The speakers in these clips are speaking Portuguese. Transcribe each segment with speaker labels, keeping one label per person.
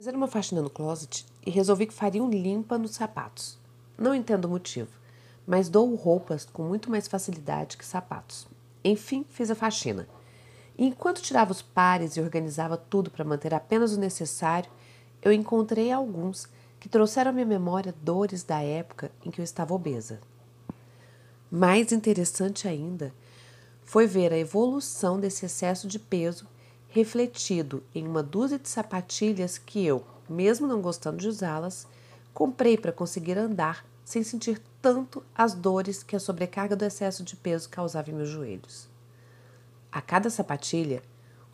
Speaker 1: Fizeram uma faxina no closet e resolvi que faria um limpa nos sapatos. Não entendo o motivo, mas dou roupas com muito mais facilidade que sapatos. Enfim, fiz a faxina. E enquanto tirava os pares e organizava tudo para manter apenas o necessário, eu encontrei alguns que trouxeram à minha memória dores da época em que eu estava obesa. Mais interessante ainda foi ver a evolução desse excesso de peso refletido em uma dúzia de sapatilhas que eu, mesmo não gostando de usá-las, comprei para conseguir andar sem sentir tanto as dores que a sobrecarga do excesso de peso causava em meus joelhos. A cada sapatilha,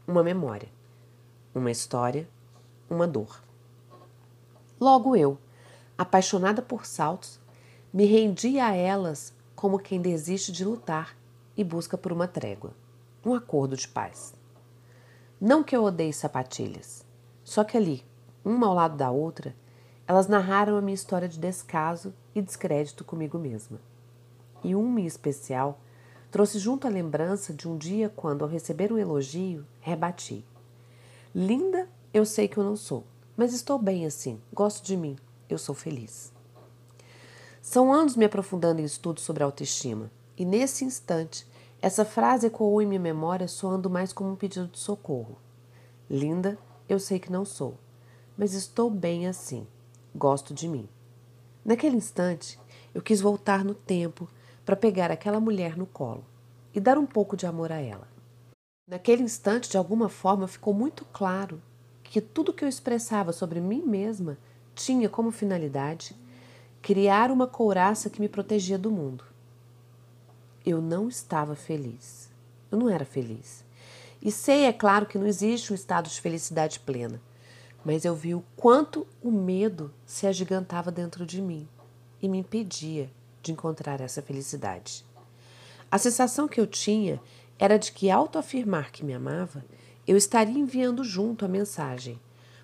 Speaker 1: uma memória, uma história, uma dor. Logo eu, apaixonada por saltos, me rendi a elas como quem desiste de lutar e busca por uma trégua, um acordo de paz. Não que eu odeie sapatilhas, só que ali, uma ao lado da outra, elas narraram a minha história de descaso e descrédito comigo mesma. E uma em especial trouxe junto a lembrança de um dia quando, ao receber um elogio, rebati. Linda, eu sei que eu não sou, mas estou bem assim, gosto de mim, eu sou feliz. São anos me aprofundando em estudos sobre autoestima, e nesse instante essa frase ecoou em minha memória soando mais como um pedido de socorro. Linda, eu sei que não sou, mas estou bem assim. Gosto de mim. Naquele instante, eu quis voltar no tempo para pegar aquela mulher no colo e dar um pouco de amor a ela. Naquele instante, de alguma forma, ficou muito claro que tudo que eu expressava sobre mim mesma tinha como finalidade criar uma couraça que me protegia do mundo eu não estava feliz. Eu não era feliz. E sei, é claro, que não existe um estado de felicidade plena, mas eu vi o quanto o medo se agigantava dentro de mim e me impedia de encontrar essa felicidade. A sensação que eu tinha era de que, ao afirmar que me amava, eu estaria enviando junto a mensagem: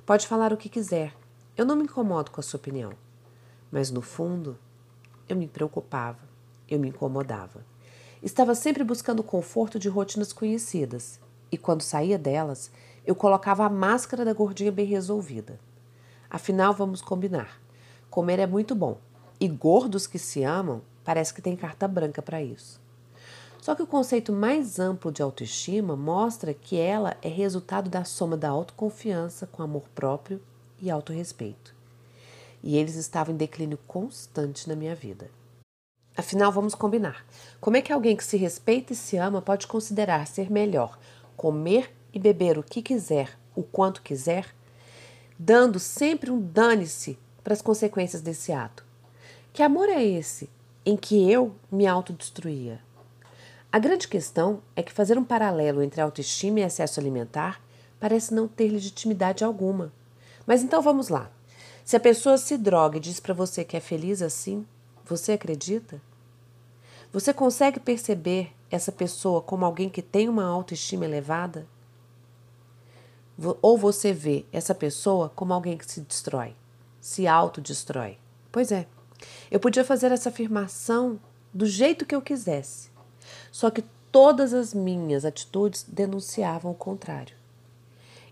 Speaker 1: pode falar o que quiser, eu não me incomodo com a sua opinião. Mas no fundo, eu me preocupava, eu me incomodava. Estava sempre buscando o conforto de rotinas conhecidas, e quando saía delas, eu colocava a máscara da gordinha bem resolvida. Afinal, vamos combinar. Comer é muito bom, e gordos que se amam parece que tem carta branca para isso. Só que o conceito mais amplo de autoestima mostra que ela é resultado da soma da autoconfiança com amor próprio e autorrespeito. E eles estavam em declínio constante na minha vida. Afinal, vamos combinar. Como é que alguém que se respeita e se ama pode considerar ser melhor comer e beber o que quiser, o quanto quiser, dando sempre um dane-se para as consequências desse ato? Que amor é esse em que eu me autodestruía? A grande questão é que fazer um paralelo entre autoestima e excesso alimentar parece não ter legitimidade alguma. Mas então vamos lá. Se a pessoa se droga e diz para você que é feliz assim, você acredita? Você consegue perceber essa pessoa como alguém que tem uma autoestima elevada? Ou você vê essa pessoa como alguém que se destrói, se autodestrói? Pois é, eu podia fazer essa afirmação do jeito que eu quisesse, só que todas as minhas atitudes denunciavam o contrário.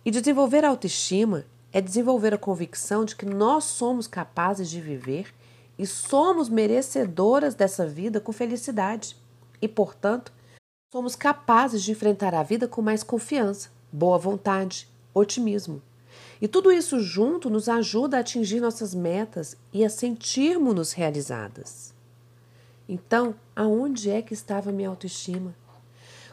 Speaker 1: E desenvolver a autoestima é desenvolver a convicção de que nós somos capazes de viver e somos merecedoras dessa vida com felicidade. E, portanto, somos capazes de enfrentar a vida com mais confiança, boa vontade, otimismo. E tudo isso junto nos ajuda a atingir nossas metas e a sentirmos-nos realizadas. Então, aonde é que estava minha autoestima?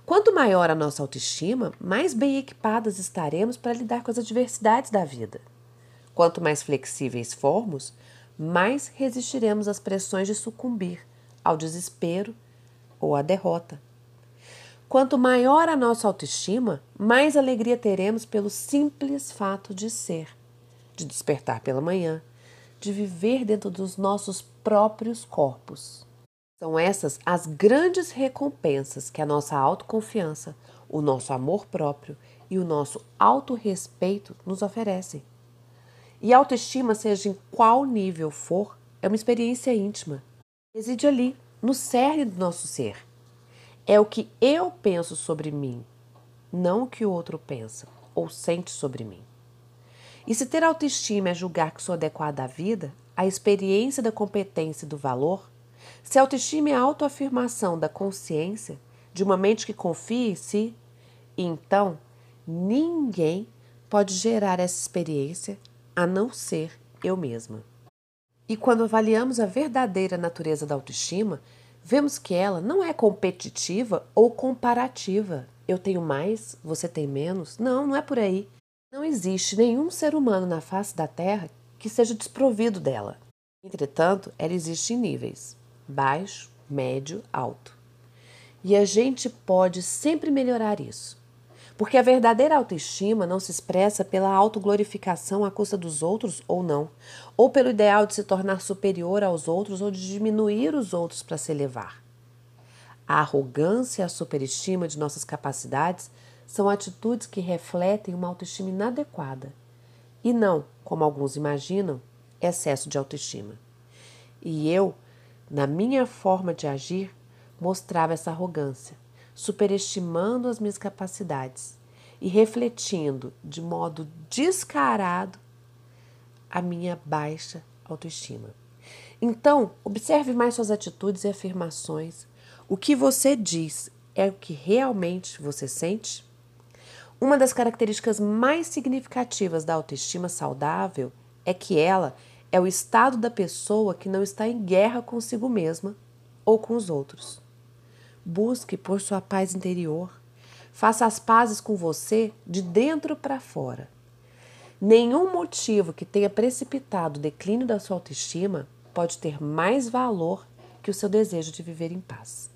Speaker 1: Quanto maior a nossa autoestima, mais bem equipadas estaremos para lidar com as adversidades da vida. Quanto mais flexíveis formos, mais resistiremos às pressões de sucumbir ao desespero ou à derrota. Quanto maior a nossa autoestima, mais alegria teremos pelo simples fato de ser, de despertar pela manhã, de viver dentro dos nossos próprios corpos. São essas as grandes recompensas que a nossa autoconfiança, o nosso amor próprio e o nosso autorrespeito nos oferecem. E autoestima, seja em qual nível for, é uma experiência íntima. Reside ali, no cerne do nosso ser. É o que eu penso sobre mim, não o que o outro pensa ou sente sobre mim. E se ter autoestima é julgar que sou adequada à vida, à experiência da competência e do valor, se autoestima é a autoafirmação da consciência, de uma mente que confia em si, então ninguém pode gerar essa experiência a não ser eu mesma. E quando avaliamos a verdadeira natureza da autoestima, vemos que ela não é competitiva ou comparativa. Eu tenho mais, você tem menos. Não, não é por aí. Não existe nenhum ser humano na face da Terra que seja desprovido dela. Entretanto, ela existe em níveis: baixo, médio, alto. E a gente pode sempre melhorar isso. Porque a verdadeira autoestima não se expressa pela autoglorificação à custa dos outros ou não, ou pelo ideal de se tornar superior aos outros ou de diminuir os outros para se elevar. A arrogância e a superestima de nossas capacidades são atitudes que refletem uma autoestima inadequada e não, como alguns imaginam, excesso de autoestima. E eu, na minha forma de agir, mostrava essa arrogância, superestimando as minhas capacidades e refletindo de modo descarado a minha baixa autoestima. Então, observe mais suas atitudes e afirmações. O que você diz é o que realmente você sente? Uma das características mais significativas da autoestima saudável é que ela é o estado da pessoa que não está em guerra consigo mesma ou com os outros. Busque por sua paz interior. Faça as pazes com você de dentro para fora. Nenhum motivo que tenha precipitado o declínio da sua autoestima pode ter mais valor que o seu desejo de viver em paz.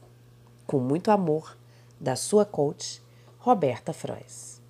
Speaker 1: Com muito amor, da sua coach, Roberta Frois.